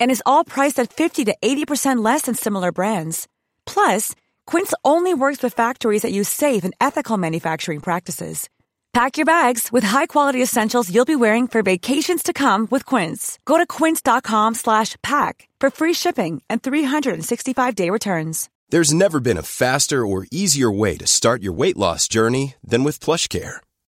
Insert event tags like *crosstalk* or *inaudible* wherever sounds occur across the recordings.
And is all priced at 50 to 80% less than similar brands. Plus, Quince only works with factories that use safe and ethical manufacturing practices. Pack your bags with high-quality essentials you'll be wearing for vacations to come with Quince. Go to quince.com slash pack for free shipping and 365-day returns. There's never been a faster or easier way to start your weight loss journey than with PlushCare.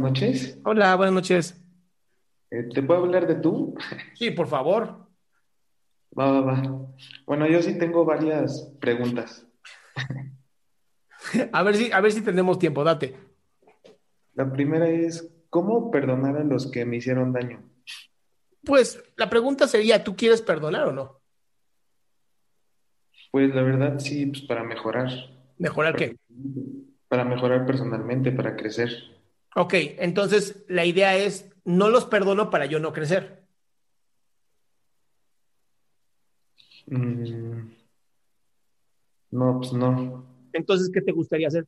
Noches. Hola, buenas noches. Eh, ¿te puedo hablar de tú? Sí, por favor. Va, va, va. Bueno, yo sí tengo varias preguntas. *laughs* A ver si, a ver si tenemos tiempo, date. La primera es, ¿cómo perdonar a los que me hicieron daño? Pues la pregunta sería, ¿tú quieres perdonar o no? Pues la verdad sí, pues para mejorar. ¿Mejorar qué? Para mejorar personalmente, para crecer. Ok, entonces la idea es, no los perdono para yo no crecer. Mm, no, pues no. Entonces, ¿qué te gustaría hacer?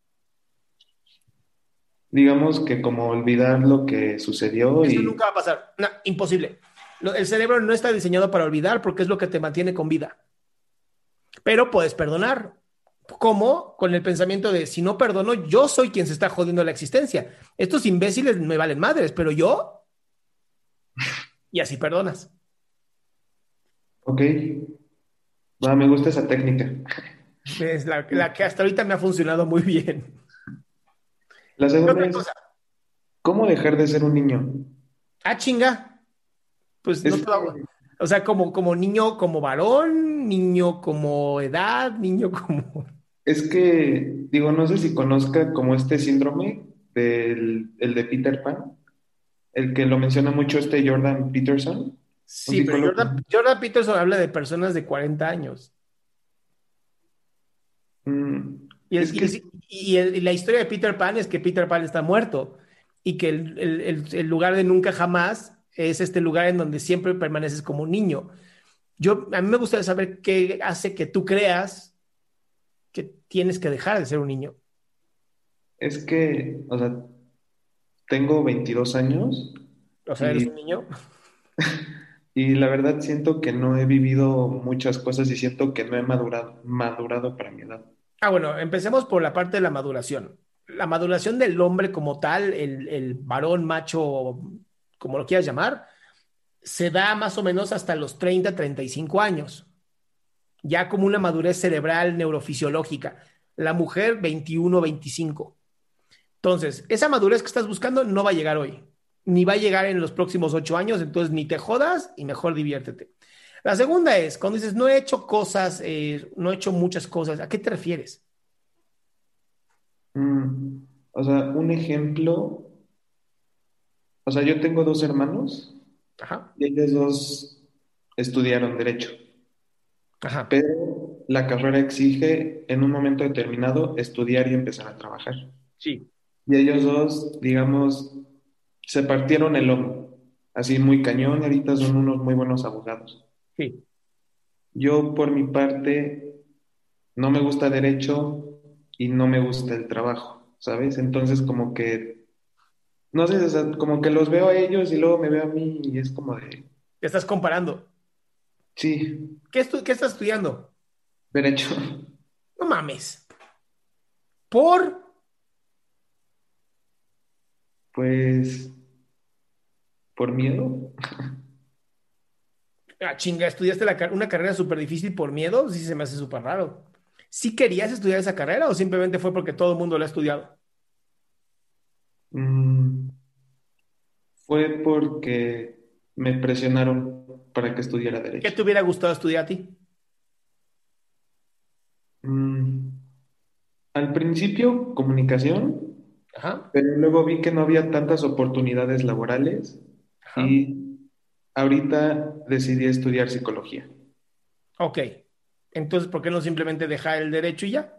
Digamos que como olvidar lo que sucedió Eso y nunca va a pasar. No, imposible. El cerebro no está diseñado para olvidar porque es lo que te mantiene con vida. Pero puedes perdonar. ¿Cómo? Con el pensamiento de, si no perdono, yo soy quien se está jodiendo la existencia. Estos imbéciles me valen madres, pero yo... Y así perdonas. Ok. Me gusta esa técnica. Es la, la que hasta ahorita me ha funcionado muy bien. La ¿Qué segunda es, cosa? ¿cómo dejar de ser un niño? Ah, chinga. Pues no te hago- O sea, como, como niño, como varón, niño como edad, niño como... Es que, digo, no sé si conozca como este síndrome del el de Peter Pan, el que lo menciona mucho este Jordan Peterson. Sí, pero. Jordan, Jordan Peterson habla de personas de 40 años. Mm, Y, el- Es y que- el- y el- y la historia de Peter Pan es que Peter Pan está muerto y que el, el- lugar de nunca jamás es este lugar en donde siempre permaneces como un niño. Yo, a mí me gustaría saber qué hace que tú creas tienes que dejar de ser un niño. es que, o sea, tengo 22 años O sea, eres Y- un niño. *laughs* y la verdad siento que no he vivido muchas cosas y siento que no he madurado, madurado para mi edad. Ah, bueno, empecemos por la parte de la maduración. La maduración del hombre como tal, el, el varón macho, como lo quieras llamar, se da más o menos hasta los 30, 35 años. Ya como una madurez cerebral neurofisiológica. La mujer, 21, 25. Entonces, esa madurez que estás buscando no va a llegar hoy, ni va a llegar en los próximos ocho años, entonces ni te jodas y mejor diviértete. La segunda es, cuando dices, no he hecho cosas, eh, no he hecho muchas cosas, ¿a qué te refieres? Mm, o sea, un ejemplo, o sea, yo tengo dos hermanos Ajá, y ellos dos estudiaron derecho. Ajá. Pero la carrera exige en un momento determinado estudiar y empezar a trabajar. Sí. Y ellos dos, digamos, se partieron el lomo, así muy cañón, y ahorita son unos muy buenos abogados. Sí. Yo, por mi parte, no me gusta derecho y no me gusta el trabajo, ¿sabes? Entonces, como que, no sé, o sea, como que los veo a ellos y luego me veo a mí y es como de, Te estás comparando. Sí, ¿Qué, estu- qué estás estudiando? derecho. No mames. ¿Por? Pues por miedo. Ah, chinga, ¿estudiaste la una carrera súper difícil por miedo? Sí, se me hace súper raro. ¿Sí querías estudiar esa carrera o simplemente fue porque todo el mundo la ha estudiado? Mm, fue porque me presionaron para que estudiara ¿Qué derecho. te hubiera gustado estudiar a ti? Mm, al principio, comunicación, Ajá, pero luego vi que no había tantas oportunidades laborales ajá. y ahorita decidí estudiar psicología. Ok. Entonces, ¿por qué no simplemente dejar el derecho y ya?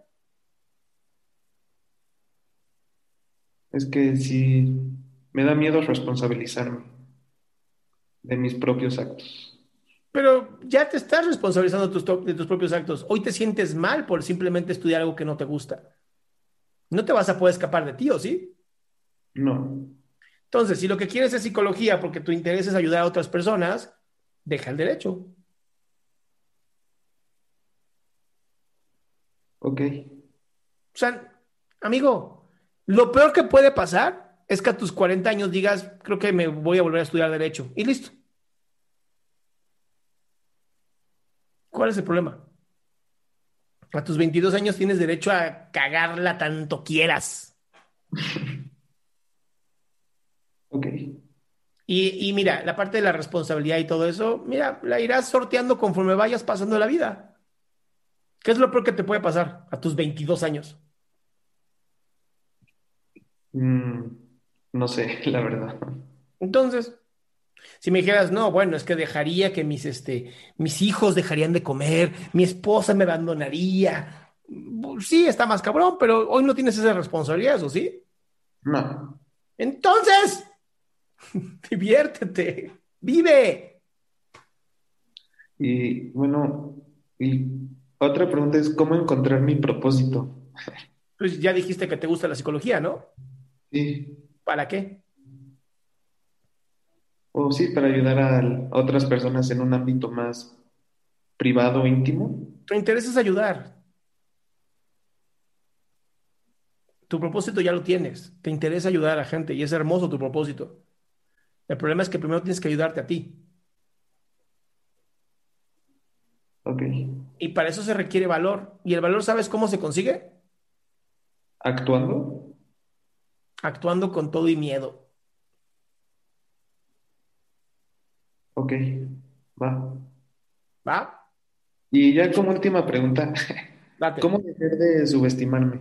Es que sí, me da miedo responsabilizarme de mis propios actos. Pero ya te estás responsabilizando tus to- de tus propios actos. Hoy te sientes mal por simplemente estudiar algo que no te gusta. No te vas a poder escapar de ti, ¿o sí? No, Entonces, si lo que quieres es psicología porque tu interés es ayudar a otras personas, deja el derecho. ok, O sea, amigo, lo peor que puede pasar es que a tus 40 años digas, creo que me voy a volver a estudiar derecho. Y listo. ¿Cuál es el problema? A tus 22 años tienes derecho a cagarla tanto quieras. *laughs* ok, Y, y mira, la parte de la responsabilidad y todo eso, mira, la irás sorteando conforme vayas pasando la vida. ¿Qué es lo peor que te puede pasar a tus 22 años? Mm, no sé, *laughs* la verdad. Entonces, si me dijeras, no, bueno, es que dejaría que mis, este, mis hijos dejarían de comer, mi esposa me abandonaría. Sí, está más cabrón, pero hoy no tienes esa responsabilidad, ¿o sí? No, Entonces, *laughs* diviértete, vive. y bueno, y otra pregunta es cómo encontrar mi propósito. Pues ya dijiste que te gusta la psicología, ¿no? Sí, ¿Para qué? o sí, para ayudar a, a otras personas en un ámbito más privado, íntimo. Tu interés es ayudar. Tu propósito ya lo tienes. Te interesa ayudar a la gente y es hermoso tu propósito. El problema es que primero tienes que ayudarte a ti. Ok, Y para eso se requiere valor. ¿Y el valor sabes cómo se consigue? actuando. Actuando con todo y miedo. Ok, va. ¿Va? Y ya como última pregunta, *laughs* Date. ¿cómo dejar de subestimarme?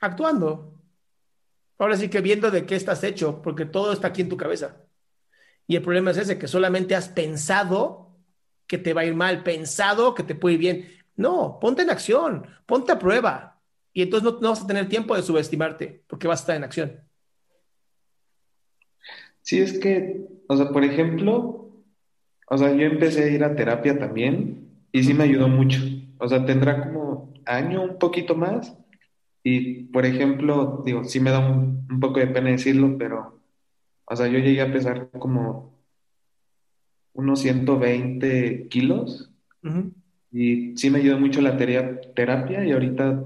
Actuando. Ahora sí que viendo de qué estás hecho, porque todo está aquí en tu cabeza. Y el problema es ese, que solamente has pensado que te va a ir mal, pensado que te puede ir bien. No, ponte en acción, ponte a prueba. Y entonces no, no vas a tener tiempo de subestimarte, porque vas a estar en acción. Sí, es que, o sea, por ejemplo, o sea, yo empecé a ir a terapia también y sí me ayudó mucho. O sea, tendrá como año, un poquito más. Y, por ejemplo, digo, sí me da un, un poco de pena decirlo, pero, o sea, yo llegué a pesar como unos 120 kilos Ujú. y sí me ayudó mucho la terapia y ahorita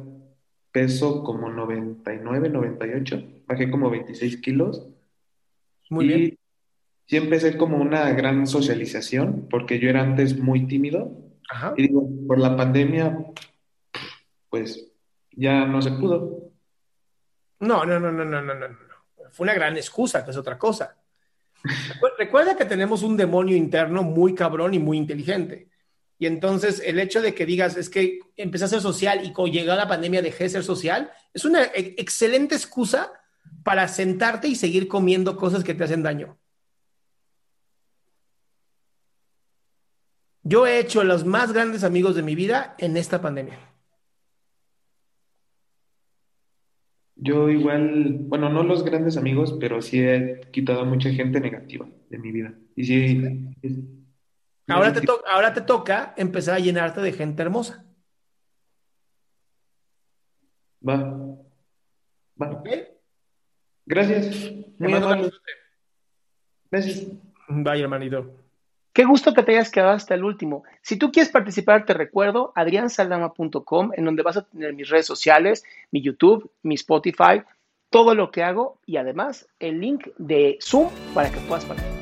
peso como 99, 98, bajé como 26 kilos. Muy y bien. sí empecé como una gran socialización, porque yo era antes muy tímido. Ajá. Y digo, por la pandemia, pues ya no se pudo. No, no, no, no, no, no, no. Fue una gran excusa, que es otra cosa. Recu- Recuerda que tenemos un demonio interno muy cabrón y muy inteligente. Y entonces el hecho de que digas es que empecé a ser social y cuando llegó la pandemia dejé de ser social, es una e- excelente excusa para sentarte y seguir comiendo cosas que te hacen daño. Yo he hecho los más grandes amigos de mi vida en esta pandemia. Yo igual, bueno, no los grandes amigos, pero sí he quitado a mucha gente negativa de mi vida. Y sí, Ahora te, sentí- to- ahora te toca empezar a llenarte de gente hermosa. Va, va. ¿ok? Gracias, muy amable. Gracias. Vaya, hermanito. Qué gusto que te hayas quedado hasta el último. Si tú quieres participar, te recuerdo adriansaldama.com, en donde vas a tener mis redes sociales, mi YouTube, mi Spotify, todo lo que hago y además el link de Zoom para que puedas participar.